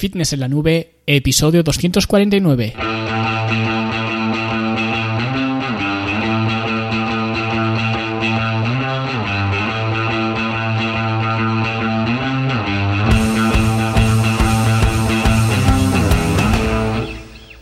Fitness en la Nube, episodio 249.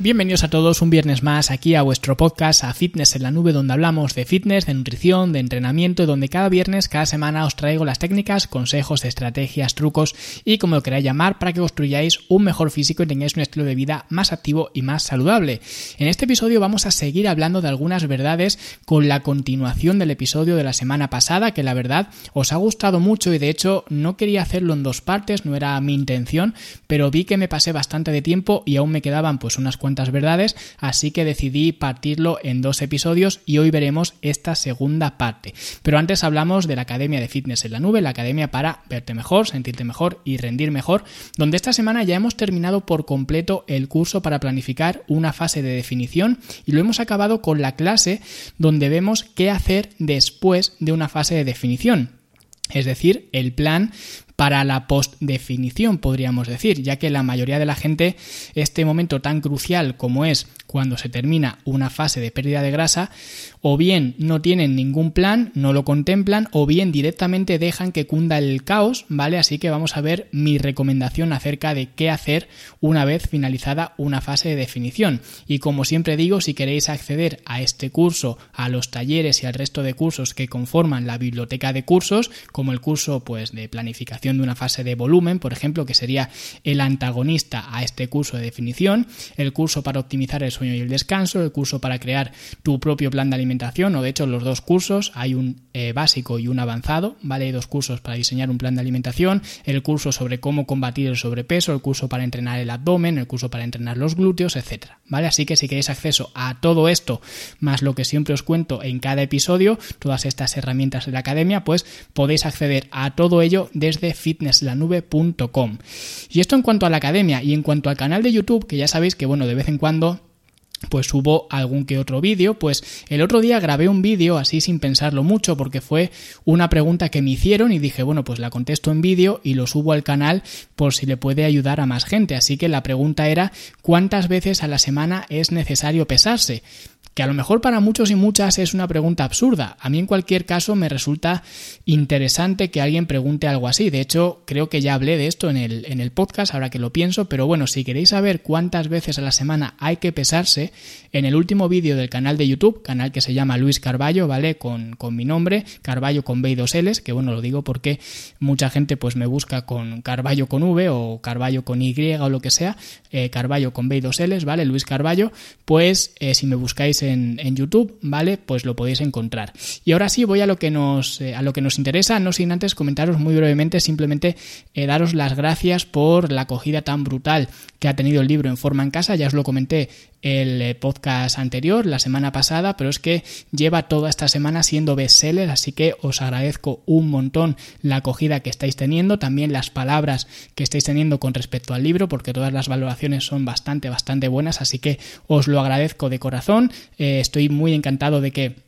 Bienvenidos a todos un viernes más aquí a vuestro podcast a Fitness en la Nube donde hablamos de fitness, de nutrición, de entrenamiento donde cada viernes, cada semana os traigo las técnicas, consejos, estrategias, trucos y como lo queráis llamar para que construyáis un mejor físico y tengáis un estilo de vida más activo y más saludable. En este episodio vamos a seguir hablando de algunas verdades con la continuación del episodio de la semana pasada que la verdad os ha gustado mucho y de hecho no quería hacerlo en dos partes, no era mi intención, pero vi que me pasé bastante de tiempo y aún me quedaban pues unas cuantas verdades, así que decidí partirlo en dos episodios y hoy veremos esta segunda parte. Pero antes hablamos de la Academia de Fitness en la Nube, la Academia para verte mejor, sentirte mejor y rendir mejor, donde esta semana ya hemos terminado por completo el curso para planificar una fase de definición y lo hemos acabado con la clase donde vemos qué hacer después de una fase de definición. Es decir, el plan para la postdefinición, podríamos decir, ya que la mayoría de la gente este momento tan crucial como es cuando se termina una fase de pérdida de grasa, o bien no tienen ningún plan, no lo contemplan, o bien directamente dejan que cunda el caos, ¿vale? Así que vamos a ver mi recomendación acerca de qué hacer una vez finalizada una fase de definición. Y como siempre digo, si queréis acceder a este curso, a los talleres y al resto de cursos que conforman la biblioteca de cursos, como el curso pues de planificación de una fase de volumen, por ejemplo, que sería el antagonista a este curso de definición, el curso para optimizar el sueño y el descanso, el curso para crear tu propio plan de alimentación, o de hecho los dos cursos, hay un eh, básico y un avanzado, ¿vale? Hay dos cursos para diseñar un plan de alimentación, el curso sobre cómo combatir el sobrepeso, el curso para entrenar el abdomen, el curso para entrenar los glúteos, etcétera, ¿vale? Así que si queréis acceso a todo esto, más lo que siempre os cuento en cada episodio, todas estas herramientas de la academia, pues podéis acceder a todo ello desde fitnesslanube.com. Y esto en cuanto a la academia y en cuanto al canal de YouTube, que ya sabéis que bueno, de vez en cuando pues subo algún que otro vídeo, pues el otro día grabé un vídeo así sin pensarlo mucho porque fue una pregunta que me hicieron y dije, bueno, pues la contesto en vídeo y lo subo al canal por si le puede ayudar a más gente. Así que la pregunta era, ¿cuántas veces a la semana es necesario pesarse? Que a lo mejor para muchos y muchas es una pregunta absurda. A mí en cualquier caso me resulta interesante que alguien pregunte algo así. De hecho, creo que ya hablé de esto en el, en el podcast, ahora que lo pienso, pero bueno, si queréis saber cuántas veces a la semana hay que pesarse, en el último vídeo del canal de YouTube, canal que se llama Luis Carballo, ¿vale? Con, con mi nombre, Carballo con B y dos L's, que bueno, lo digo porque mucha gente pues me busca con Carballo con V o Carballo con Y o lo que sea, eh, Carballo con B y dos L's, ¿vale? Luis Carballo, pues eh, si me buscáis YouTube, ¿vale? Pues lo podéis encontrar. Y ahora sí voy a lo que nos, eh, a lo que nos interesa, no sin antes comentaros muy brevemente, simplemente eh, daros las gracias por la acogida tan brutal que ha tenido el libro en forma en casa, ya os lo comenté el eh, podcast anterior, la semana pasada, pero es que lleva toda esta semana siendo bestseller, así que os agradezco un montón la acogida que estáis teniendo, también las palabras que estáis teniendo con respecto al libro, porque todas las valoraciones son bastante, bastante buenas, así que os lo agradezco de corazón, eh, estoy muy encantado de que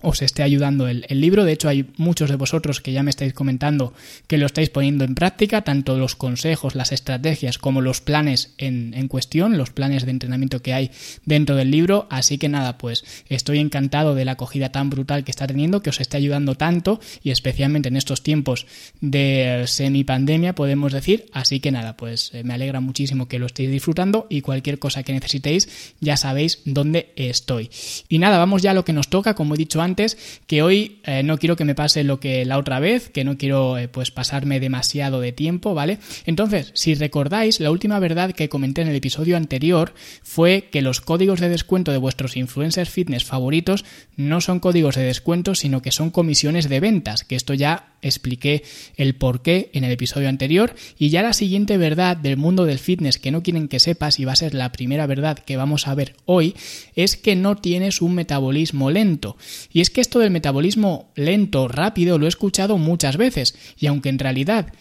os esté ayudando el, libro. De hecho, hay muchos de vosotros que ya me estáis comentando que lo estáis poniendo en práctica, tanto los consejos, las estrategias como los planes en, en, cuestión, los planes de entrenamiento que hay dentro del libro. Así que nada, pues estoy encantado de la acogida tan brutal que está teniendo, que os esté ayudando tanto y especialmente en estos tiempos de semipandemia, podemos decir. Así que nada, pues eh, me alegra muchísimo que lo estéis disfrutando y cualquier cosa que necesitéis ya sabéis dónde estoy. Y nada, vamos ya a lo que nos toca, como he dicho antes antes, que hoy eh, no quiero que me pase lo que la otra vez, que no quiero eh, pues pasarme demasiado de tiempo, ¿vale? Entonces, si recordáis, la última verdad que comenté en el episodio anterior fue que los códigos de descuento de vuestros influencers fitness favoritos no son códigos de descuento, sino que son comisiones de ventas, que esto ya expliqué el por qué en el episodio anterior. Y ya la siguiente verdad del mundo del fitness que no quieren que sepas y va a ser la primera verdad que vamos a ver hoy es que no tienes un metabolismo lento. Y es que esto del metabolismo lento, rápido, lo he escuchado muchas veces, y aunque en realidad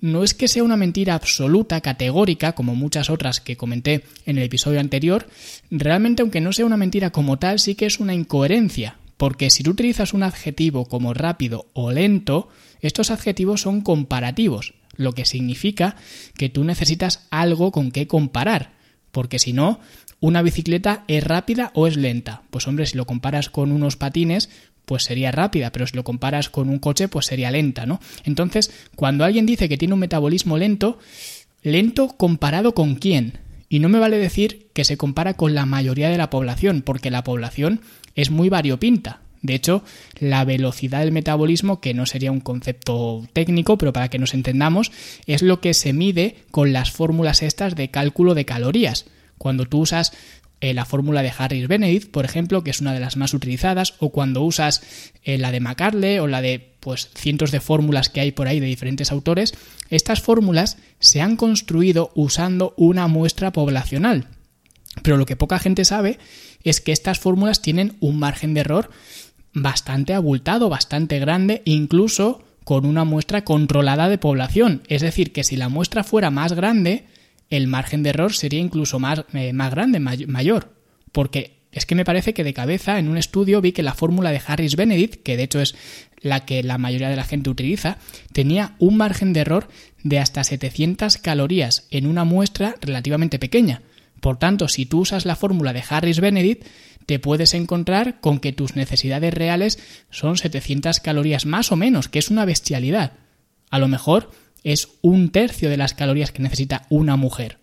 no es que sea una mentira absoluta, categórica, como muchas otras que comenté en el episodio anterior, realmente aunque no sea una mentira como tal, sí que es una incoherencia, porque si tú utilizas un adjetivo como rápido o lento, estos adjetivos son comparativos. lo que significa que tú necesitas algo con qué comparar, porque si no, una bicicleta es rápida o es lenta. Pues hombre, si lo comparas con unos patines, pues sería rápida, pero si lo comparas con un coche, pues sería lenta, ¿no? Entonces, cuando alguien dice que tiene un metabolismo lento, lento comparado con quién? Y no me vale decir que se compara con la mayoría de la población, porque la población es muy variopinta. De hecho, la velocidad del metabolismo, que no sería un concepto técnico, pero para que nos entendamos, es lo que se mide con las fórmulas estas de cálculo de calorías. Cuando tú usas eh, la fórmula de Harris Benedict, por ejemplo, que es una de las más utilizadas, o cuando usas eh, la de Macarle o la de pues cientos de fórmulas que hay por ahí de diferentes autores, estas fórmulas se han construido usando una muestra poblacional. Pero lo que poca gente sabe es que estas fórmulas tienen un margen de error bastante abultado, bastante grande, incluso con una muestra controlada de población. Es decir, que si la muestra fuera más grande, el margen de error sería incluso más, eh, más grande, mayor. Porque es que me parece que de cabeza en un estudio vi que la fórmula de Harris Benedict, que de hecho es la que la mayoría de la gente utiliza, tenía un margen de error de hasta 700 calorías en una muestra relativamente pequeña. Por tanto, si tú usas la fórmula de Harris Benedict, te puedes encontrar con que tus necesidades reales son 700 calorías más o menos, que es una bestialidad. A lo mejor es un tercio de las calorías que necesita una mujer.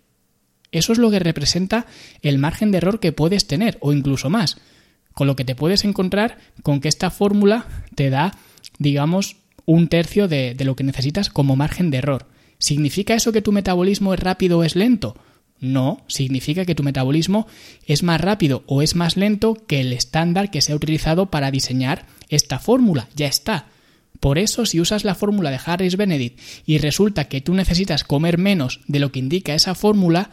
Eso es lo que representa el margen de error que puedes tener, o incluso más. Con lo que te puedes encontrar con que esta fórmula te da, digamos, un tercio de, lo que necesitas como margen de error. ¿Significa eso que tu metabolismo es rápido o es lento? No, significa que tu metabolismo es más rápido o es más lento que el estándar que se ha utilizado para diseñar esta fórmula. Ya está. Por eso, si usas la fórmula de Harris Benedict y resulta que tú necesitas comer menos de lo que indica esa fórmula,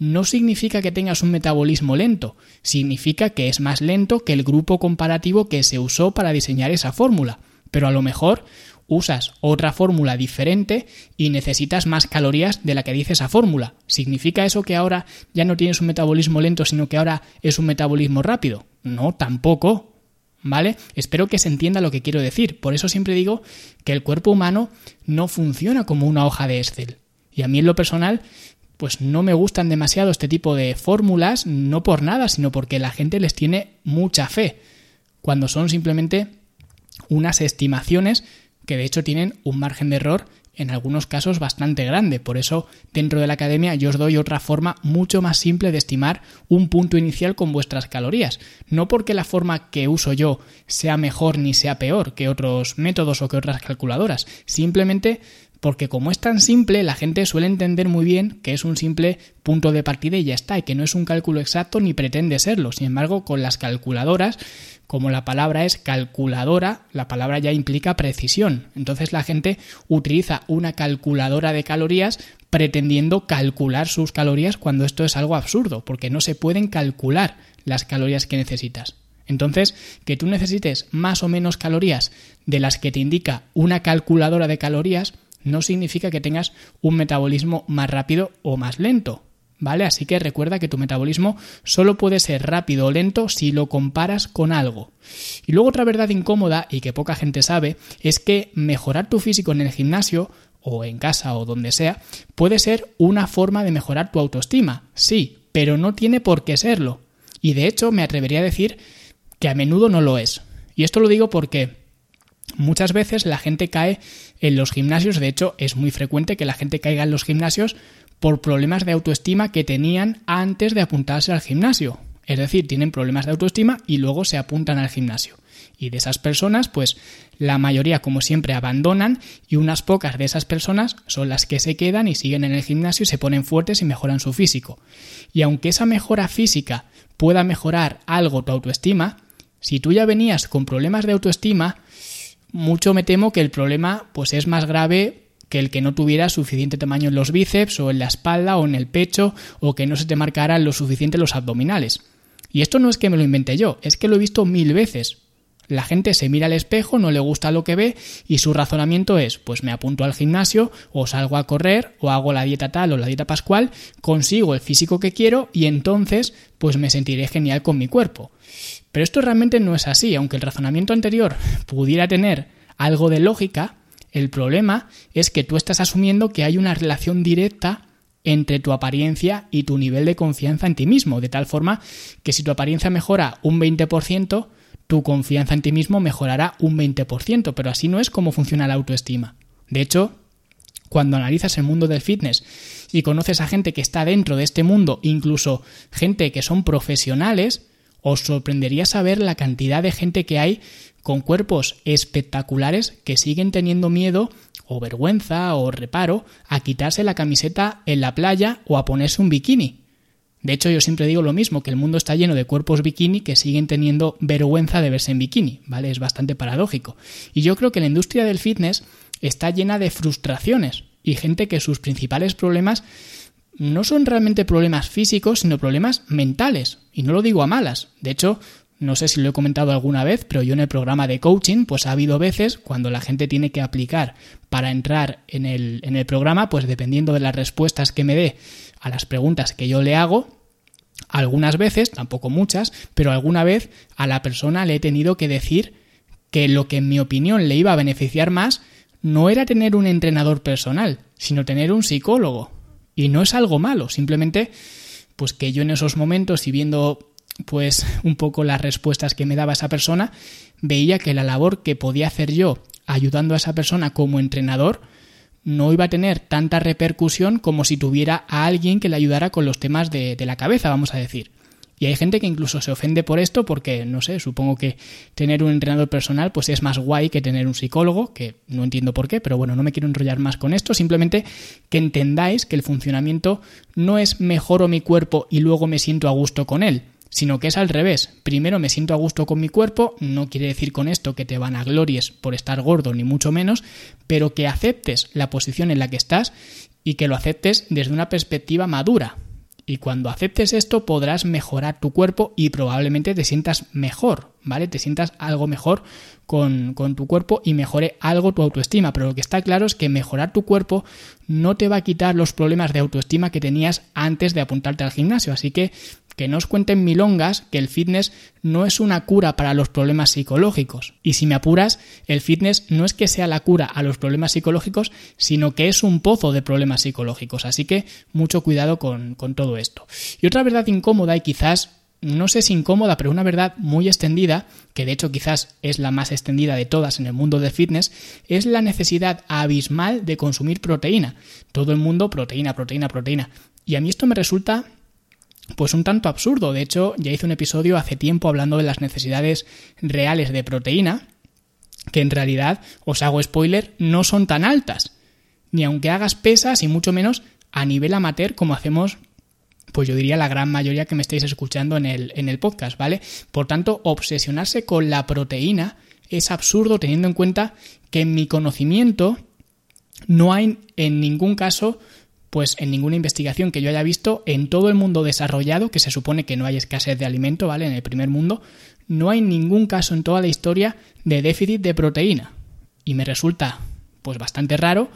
no significa que tengas un metabolismo lento, significa que es más lento que el grupo comparativo que se usó para diseñar esa fórmula. Pero a lo mejor usas otra fórmula diferente y necesitas más calorías de la que dice esa fórmula. ¿Significa eso que ahora ya no tienes un metabolismo lento, sino que ahora es un metabolismo rápido? No, tampoco. ¿Vale? Espero que se entienda lo que quiero decir. Por eso siempre digo que el cuerpo humano no funciona como una hoja de Excel. Y a mí en lo personal, pues no me gustan demasiado este tipo de fórmulas, no por nada, sino porque la gente les tiene mucha fe, cuando son simplemente unas estimaciones que de hecho tienen un margen de error en algunos casos bastante grande. Por eso, dentro de la academia yo os doy otra forma mucho más simple de estimar un punto inicial con vuestras calorías. No porque la forma que uso yo sea mejor ni sea peor que otros métodos o que otras calculadoras, simplemente porque como es tan simple, la gente suele entender muy bien que es un simple punto de partida y ya está, y que no es un cálculo exacto ni pretende serlo. Sin embargo, con las calculadoras, como la palabra es calculadora, la palabra ya implica precisión. Entonces la gente utiliza una calculadora de calorías pretendiendo calcular sus calorías cuando esto es algo absurdo, porque no se pueden calcular las calorías que necesitas. Entonces, que tú necesites más o menos calorías de las que te indica una calculadora de calorías, no significa que tengas un metabolismo más rápido o más lento. ¿Vale? Así que recuerda que tu metabolismo solo puede ser rápido o lento si lo comparas con algo. Y luego otra verdad incómoda y que poca gente sabe es que mejorar tu físico en el gimnasio o en casa o donde sea puede ser una forma de mejorar tu autoestima. Sí, pero no tiene por qué serlo. Y de hecho me atrevería a decir que a menudo no lo es. Y esto lo digo porque Muchas veces la gente cae en los gimnasios, de hecho es muy frecuente que la gente caiga en los gimnasios por problemas de autoestima que tenían antes de apuntarse al gimnasio. Es decir, tienen problemas de autoestima y luego se apuntan al gimnasio. Y de esas personas, pues la mayoría, como siempre, abandonan y unas pocas de esas personas son las que se quedan y siguen en el gimnasio y se ponen fuertes y mejoran su físico. Y aunque esa mejora física pueda mejorar algo tu autoestima, si tú ya venías con problemas de autoestima, mucho me temo que el problema pues es más grave que el que no tuviera suficiente tamaño en los bíceps o en la espalda o en el pecho o que no se te marcaran lo suficiente los abdominales. Y esto no es que me lo inventé yo, es que lo he visto mil veces. La gente se mira al espejo, no le gusta lo que ve y su razonamiento es, pues me apunto al gimnasio o salgo a correr o hago la dieta tal o la dieta pascual, consigo el físico que quiero y entonces pues me sentiré genial con mi cuerpo. Pero esto realmente no es así, aunque el razonamiento anterior pudiera tener algo de lógica, El problema es que tú estás asumiendo que hay una relación directa entre tu apariencia y tu nivel de confianza en ti mismo, de tal forma que si tu apariencia mejora un 20%, tu confianza en ti mismo mejorará un 20%, pero así no es como funciona la autoestima. De hecho, cuando analizas el mundo del fitness y conoces a gente que está dentro de este mundo, incluso gente que son profesionales, os sorprendería saber la cantidad de gente que hay con cuerpos espectaculares que siguen teniendo miedo o vergüenza o reparo a quitarse la camiseta en la playa o a ponerse un bikini. De hecho, yo siempre digo lo mismo, que el mundo está lleno de cuerpos bikini que siguen teniendo vergüenza de verse en bikini, ¿vale? Es bastante paradójico. Y yo creo que la industria del fitness está llena de frustraciones y gente que sus principales problemas no son realmente problemas físicos, sino problemas mentales. Y no lo digo a malas. De hecho, no sé si lo he comentado alguna vez, pero yo en el programa de coaching, pues ha habido veces cuando la gente tiene que aplicar para entrar en el, en el programa, pues dependiendo de las respuestas que me dé a las preguntas que yo le hago, algunas veces, tampoco muchas, pero alguna vez a la persona le he tenido que decir que lo que en mi opinión le iba a beneficiar más no era tener un entrenador personal, sino tener un psicólogo. Y no es algo malo, simplemente pues que yo en esos momentos y viendo pues un poco las respuestas que me daba esa persona, veía que la labor que podía hacer yo ayudando a esa persona como entrenador no iba a tener tanta repercusión como si tuviera a alguien que le ayudara con los temas de, de la cabeza, vamos a decir. Y hay gente que incluso se ofende por esto porque, no sé, supongo que tener un entrenador personal pues es más guay que tener un psicólogo, que no entiendo por qué, pero bueno, no me quiero enrollar más con esto, simplemente que entendáis que el funcionamiento no es mejoro mi cuerpo y luego me siento a gusto con él, sino que es al revés. Primero me siento a gusto con mi cuerpo, no quiere decir con esto que te van a glories por estar gordo, ni mucho menos, pero que aceptes la posición en la que estás y que lo aceptes desde una perspectiva madura, y cuando aceptes esto podrás mejorar tu cuerpo y probablemente te sientas mejor, ¿vale? Te sientas algo mejor con, tu cuerpo y mejore algo tu autoestima. Pero lo que está claro es que mejorar tu cuerpo no te va a quitar los problemas de autoestima que tenías antes de apuntarte al gimnasio. Así que que no os cuenten milongas que el fitness no es una cura para los problemas psicológicos. Y si me apuras, el fitness no es que sea la cura a los problemas psicológicos, sino que es un pozo de problemas psicológicos. Así que mucho cuidado con todo esto. Y otra verdad incómoda y quizás no sé si incómoda, pero una verdad muy extendida, que de hecho quizás es la más extendida de todas en el mundo del fitness, es la necesidad abismal de consumir proteína. Todo el mundo proteína, proteína, proteína. Y a mí esto me resulta pues un tanto absurdo. De hecho, ya hice un episodio hace tiempo hablando de las necesidades reales de proteína, que en realidad, os hago spoiler, no son tan altas. Ni aunque hagas pesas y mucho menos a nivel amateur como hacemos pues yo diría la gran mayoría que me estáis escuchando en el, en el podcast, ¿vale? Por tanto, obsesionarse con la proteína es absurdo teniendo en cuenta que en mi conocimiento no hay en ningún caso pues en ninguna investigación que yo haya visto en todo el mundo desarrollado, que se supone que no hay escasez de alimento, ¿vale? En el primer mundo, no hay ningún caso en toda la historia de déficit de proteína. Y me resulta pues bastante raro,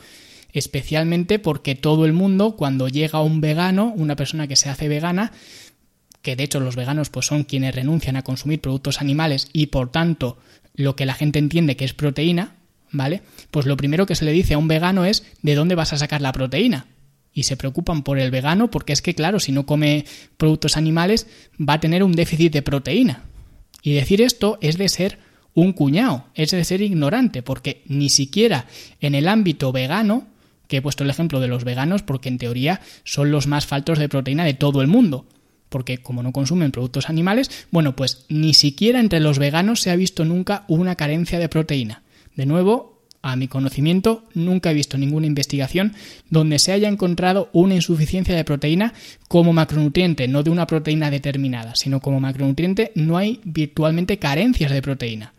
especialmente porque todo el mundo cuando llega un vegano, una persona que se hace vegana, que de hecho los veganos pues son quienes renuncian a consumir productos animales y por tanto lo que la gente entiende que es proteína, ¿vale? Pues lo primero que se le dice a un vegano es ¿de dónde vas a sacar la proteína? y se preocupan por el vegano porque es que, claro, si no come productos animales va a tener un déficit de proteína. Y decir esto es de ser un cuñado, es de ser ignorante, porque ni siquiera en el ámbito vegano, he puesto el ejemplo de los veganos porque en teoría son los más faltos de proteína de todo el mundo, porque como no consumen productos animales, bueno, pues ni siquiera entre los veganos se ha visto nunca una carencia de proteína. De nuevo, a mi conocimiento, nunca he visto ninguna investigación donde se haya encontrado una insuficiencia de proteína como macronutriente, no de una proteína determinada, sino como macronutriente no hay virtualmente carencias de proteína.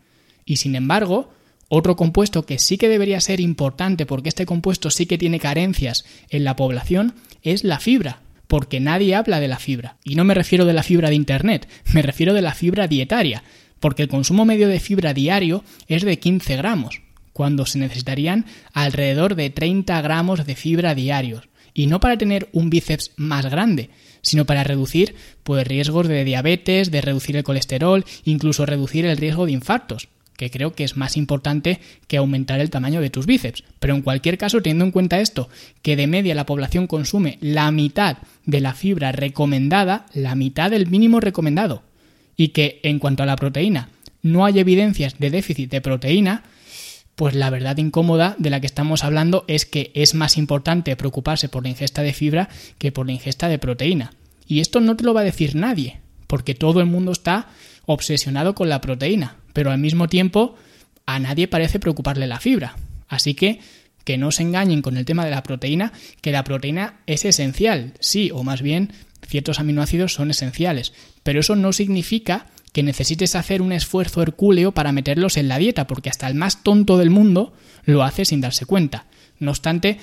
Y sin embargo, otro compuesto que sí que debería ser importante porque este compuesto sí que tiene carencias en la población es la fibra, porque nadie habla de la fibra. Y no me refiero de la fibra de Internet, me refiero de la fibra dietaria, porque el consumo medio de fibra diario es de 15 gramos cuando se necesitarían alrededor de 30 gramos de fibra diarios. Y no para tener un bíceps más grande, sino para reducir pues, riesgos de diabetes, de reducir el colesterol, incluso reducir el riesgo de infartos. Que creo que es más importante que aumentar el tamaño de tus bíceps. Pero en cualquier caso, teniendo en cuenta esto, que de media la población consume la mitad de la fibra recomendada, la mitad del mínimo recomendado, y que en cuanto a la proteína no hay evidencias de déficit de proteína, pues la verdad incómoda de la que estamos hablando es que es más importante preocuparse por la ingesta de fibra que por la ingesta de proteína. Y esto no te lo va a decir nadie, porque todo el mundo está obsesionado con la proteína, pero al mismo tiempo a nadie parece preocuparle la fibra. Así que que no se engañen con el tema de la proteína, que la proteína es esencial, sí, o más bien ciertos aminoácidos son esenciales, pero eso no significa que necesites hacer un esfuerzo hercúleo para meterlos en la dieta, porque hasta el más tonto del mundo lo hace sin darse cuenta. No obstante,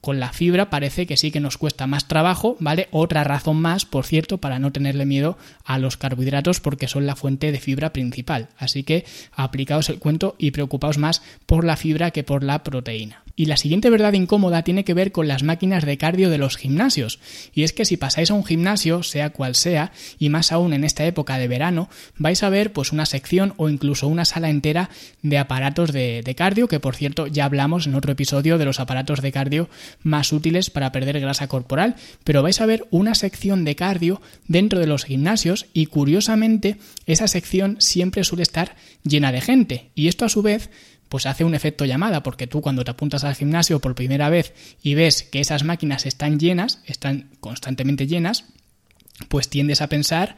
con la fibra parece que sí que nos cuesta más trabajo, ¿vale? Otra razón más, por cierto, para no tenerle miedo a los carbohidratos porque son la fuente de fibra principal. Así que aplicaos el cuento y preocupaos más por la fibra que por la proteína. Y la siguiente verdad incómoda tiene que ver con las máquinas de cardio de los gimnasios. Y es que si pasáis a un gimnasio, sea cual sea, y más aún en esta época de verano, vais a ver pues una sección o incluso una sala entera de aparatos de, de cardio, que por cierto ya hablamos en otro episodio de los aparatos de cardio más útiles para perder grasa corporal, pero vais a ver una sección de cardio dentro de los gimnasios y curiosamente esa sección siempre suele estar llena de gente. Y esto a su vez pues hace un efecto llamada, porque tú cuando te apuntas al gimnasio por primera vez y ves que esas máquinas están llenas, están constantemente llenas, pues tiendes a pensar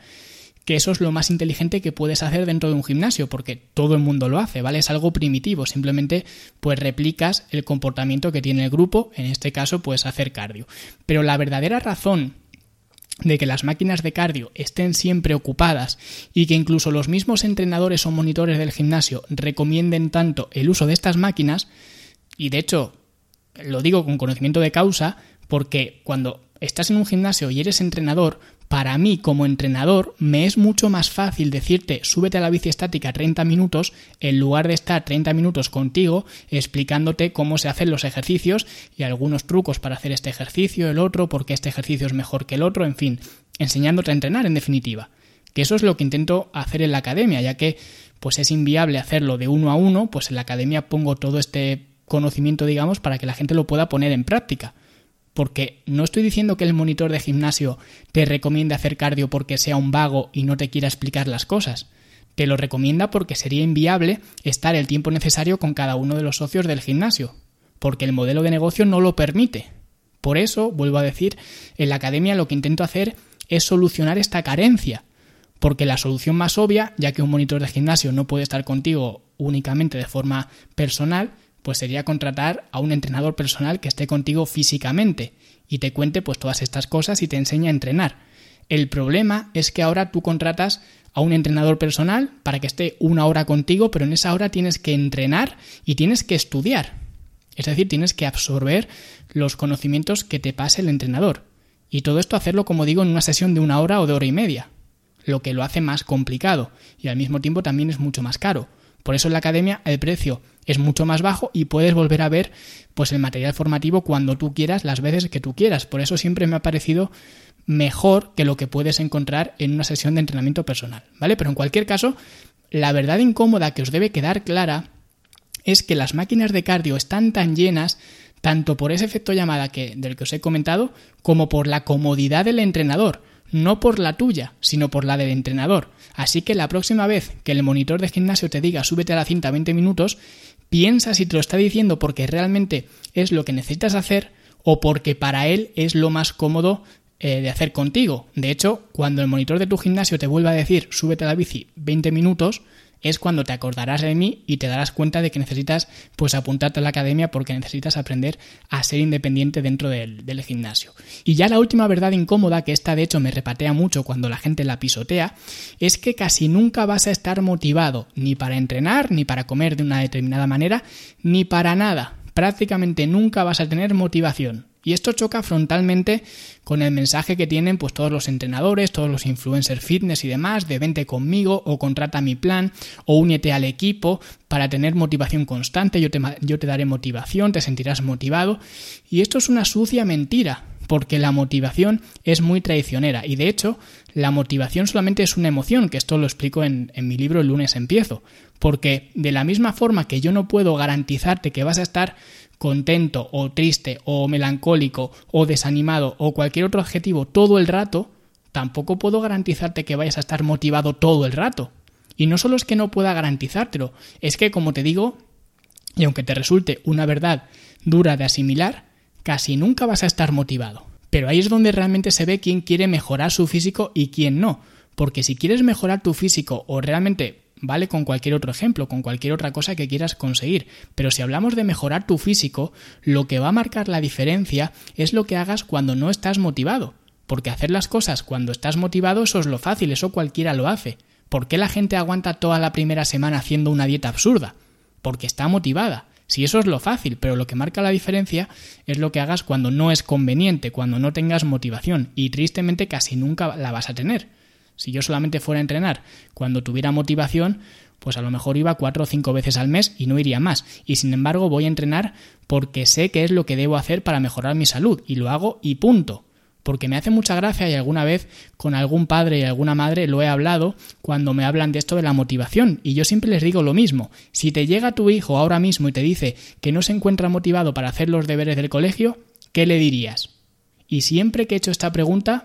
que eso es lo más inteligente que puedes hacer dentro de un gimnasio, porque todo el mundo lo hace, ¿vale? Es algo primitivo, simplemente pues replicas el comportamiento que tiene el grupo, en este caso pues hacer cardio. Pero la verdadera razón de que las máquinas de cardio estén siempre ocupadas y que incluso los mismos entrenadores o monitores del gimnasio recomienden tanto el uso de estas máquinas, y de hecho lo digo con conocimiento de causa, porque cuando estás en un gimnasio y eres entrenador, para mí como entrenador me es mucho más fácil decirte súbete a la bici estática 30 minutos en lugar de estar 30 minutos contigo explicándote cómo se hacen los ejercicios y algunos trucos para hacer este ejercicio, el otro, porque este ejercicio es mejor que el otro, en fin, enseñándote a entrenar en definitiva. Que eso es lo que intento hacer en la academia, ya que pues es inviable hacerlo de uno a uno, pues en la academia pongo todo este conocimiento, digamos, para que la gente lo pueda poner en práctica. Porque no estoy diciendo que el monitor de gimnasio te recomiende hacer cardio porque sea un vago y no te quiera explicar las cosas. Te lo recomienda porque sería inviable estar el tiempo necesario con cada uno de los socios del gimnasio, porque el modelo de negocio no lo permite. Por eso, vuelvo a decir, en la academia lo que intento hacer es solucionar esta carencia, porque la solución más obvia, ya que un monitor de gimnasio no puede estar contigo únicamente de forma personal, pues sería contratar a un entrenador personal que esté contigo físicamente y te cuente pues todas estas cosas y te enseñe a entrenar. El problema es que ahora tú contratas a un entrenador personal para que esté una hora contigo, pero en esa hora tienes que entrenar y tienes que estudiar. Es decir, tienes que absorber los conocimientos que te pase el entrenador. Y todo esto hacerlo, como digo, en una sesión de una hora o de hora y media, lo que lo hace más complicado y al mismo tiempo también es mucho más caro. Por eso en la academia el precio es mucho más bajo y puedes volver a ver pues el material formativo cuando tú quieras, las veces que tú quieras. Por eso siempre me ha parecido mejor que lo que puedes encontrar en una sesión de entrenamiento personal, ¿vale? Pero en cualquier caso, la verdad incómoda que os debe quedar clara es que las máquinas de cardio están tan llenas tanto por ese efecto llamada que del que os he comentado como por la comodidad del entrenador no por la tuya, sino por la del entrenador. Así que la próxima vez que el monitor de gimnasio te diga súbete a la cinta 20 minutos, piensa si te lo está diciendo porque realmente es lo que necesitas hacer o porque para él es lo más cómodo eh, de hacer contigo. De hecho, cuando el monitor de tu gimnasio te vuelva a decir súbete a la bici 20 minutos, es cuando te acordarás de mí y te darás cuenta de que necesitas pues apuntarte a la academia porque necesitas aprender a ser independiente dentro del, del gimnasio. Y ya la última verdad incómoda, que esta de hecho me repatea mucho cuando la gente la pisotea, es que casi nunca vas a estar motivado ni para entrenar, ni para comer de una determinada manera, ni para nada. Prácticamente nunca vas a tener motivación. Y esto choca frontalmente con el mensaje que tienen pues todos los entrenadores, todos los influencers fitness y demás, de vente conmigo o contrata mi plan o únete al equipo para tener motivación constante, yo te, yo te daré motivación, te sentirás motivado. Y esto es una sucia mentira, porque la motivación es muy traicionera y de hecho la motivación solamente es una emoción, que esto lo explico en, en, mi libro El lunes empiezo, porque de la misma forma que yo no puedo garantizarte que vas a estar contento o triste o melancólico o desanimado o cualquier otro adjetivo todo el rato, tampoco puedo garantizarte que vayas a estar motivado todo el rato. Y no solo es que no pueda garantizártelo, es que como te digo, y aunque te resulte una verdad dura de asimilar, casi nunca vas a estar motivado. Pero ahí es donde realmente se ve quién quiere mejorar su físico y quién no. Porque si quieres mejorar tu físico o realmente vale con cualquier otro ejemplo, con cualquier otra cosa que quieras conseguir. Pero si hablamos de mejorar tu físico, lo que va a marcar la diferencia es lo que hagas cuando no estás motivado. Porque hacer las cosas cuando estás motivado eso es lo fácil, eso cualquiera lo hace. ¿Por qué la gente aguanta toda la primera semana haciendo una dieta absurda? Porque está motivada. Si eso es lo fácil, pero lo que marca la diferencia es lo que hagas cuando no es conveniente, cuando no tengas motivación, y tristemente casi nunca la vas a tener. Si yo solamente fuera a entrenar cuando tuviera motivación, pues a lo mejor iba cuatro o cinco veces al mes y no iría más. Y sin embargo voy a entrenar porque sé qué es lo que debo hacer para mejorar mi salud, y lo hago y punto porque me hace mucha gracia y alguna vez con algún padre y alguna madre lo he hablado cuando me hablan de esto de la motivación y yo siempre les digo lo mismo, si te llega tu hijo ahora mismo y te dice que no se encuentra motivado para hacer los deberes del colegio, ¿qué le dirías? Y siempre que he hecho esta pregunta,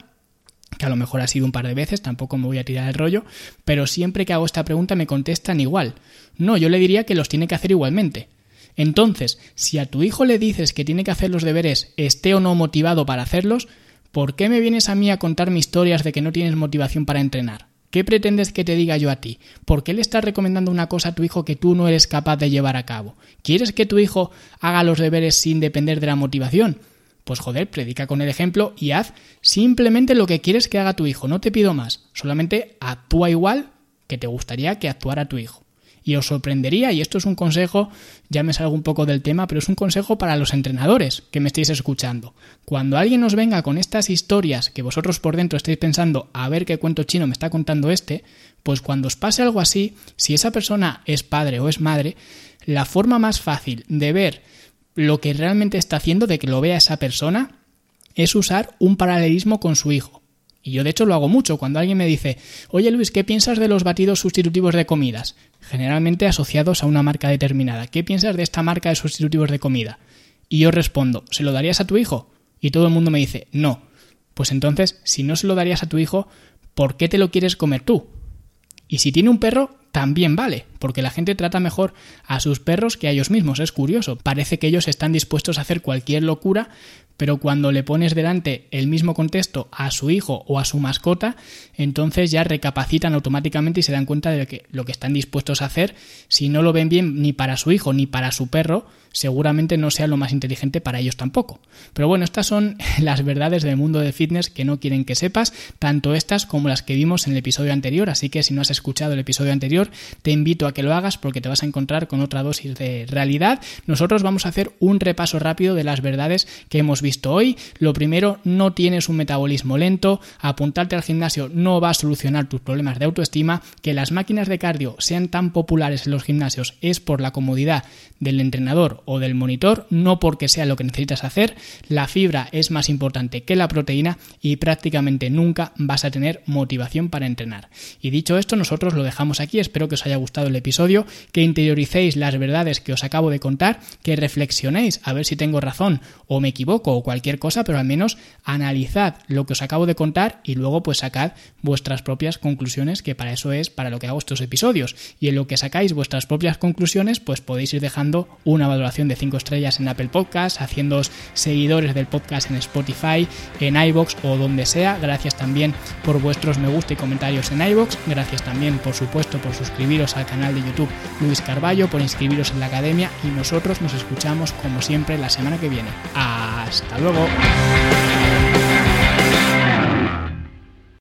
que a lo mejor ha sido un par de veces, tampoco me voy a tirar el rollo, pero siempre que hago esta pregunta me contestan igual. No, yo le diría que los tiene que hacer igualmente. Entonces, si a tu hijo le dices que tiene que hacer los deberes, esté o no motivado para hacerlos, ¿Por qué me vienes a mí a contarme historias de que no tienes motivación para entrenar? ¿Qué pretendes que te diga yo a ti? ¿Por qué le estás recomendando una cosa a tu hijo que tú no eres capaz de llevar a cabo? ¿Quieres que tu hijo haga los deberes sin depender de la motivación? Pues joder, predica con el ejemplo y haz simplemente lo que quieres que haga tu hijo, no te pido más, solamente actúa igual que te gustaría que actuara tu hijo. Y os sorprendería, y esto es un consejo, ya me salgo un poco del tema, pero es un consejo para los entrenadores que me estéis escuchando. Cuando alguien os venga con estas historias que vosotros por dentro estáis pensando, a ver qué cuento chino me está contando este, pues cuando os pase algo así, si esa persona es padre o es madre, la forma más fácil de ver lo que realmente está haciendo, de que lo vea esa persona, es usar un paralelismo con su hijo. Y yo de hecho lo hago mucho. Cuando alguien me dice, oye Luis, ¿qué piensas de los batidos sustitutivos de comidas? Generalmente asociados a una marca determinada. ¿Qué piensas de esta marca de sustitutivos de comida? Y yo respondo, ¿se lo darías a tu hijo? Y todo el mundo me dice, no. Pues entonces, si no se lo darías a tu hijo, ¿por qué te lo quieres comer tú? Y si tiene un perro, también vale, porque la gente trata mejor a sus perros que a ellos mismos. Es curioso. Parece que ellos están dispuestos a hacer cualquier locura pero cuando le pones delante el mismo contexto a su hijo o a su mascota, entonces ya recapacitan automáticamente y se dan cuenta de que lo que están dispuestos a hacer, si no lo ven bien ni para su hijo ni para su perro, seguramente no sea lo más inteligente para ellos tampoco. Pero bueno, estas son las verdades del mundo de fitness que no quieren que sepas, tanto estas como las que vimos en el episodio anterior, así que si no has escuchado el episodio anterior, te invito a que lo hagas porque te vas a encontrar con otra dosis de realidad. Nosotros vamos a hacer un repaso rápido de las verdades que hemos visto visto hoy. Lo primero, no tienes un metabolismo lento, apuntarte al gimnasio no va a solucionar tus problemas de autoestima, que las máquinas de cardio sean tan populares en los gimnasios es por la comodidad del entrenador o del monitor, no porque sea lo que necesitas hacer. La fibra es más importante que la proteína y prácticamente nunca vas a tener motivación para entrenar. Y dicho esto, nosotros lo dejamos aquí. Espero que os haya gustado el episodio, que interioricéis las verdades que os acabo de contar, que reflexionéis a ver si tengo razón o me equivoco cualquier cosa, pero al menos analizad lo que os acabo de contar y luego pues sacad vuestras propias conclusiones, que para eso es para lo que hago estos episodios. Y en lo que sacáis vuestras propias conclusiones, pues podéis ir dejando una valoración de 5 estrellas en Apple Podcast, haciéndoos seguidores del podcast en Spotify, en iBox o donde sea. Gracias también por vuestros me gusta y comentarios en iBox. Gracias también, por supuesto, por suscribiros al canal de YouTube Luis Carballo, por inscribiros en la academia y nosotros nos escuchamos como siempre la semana que viene. Hasta luego.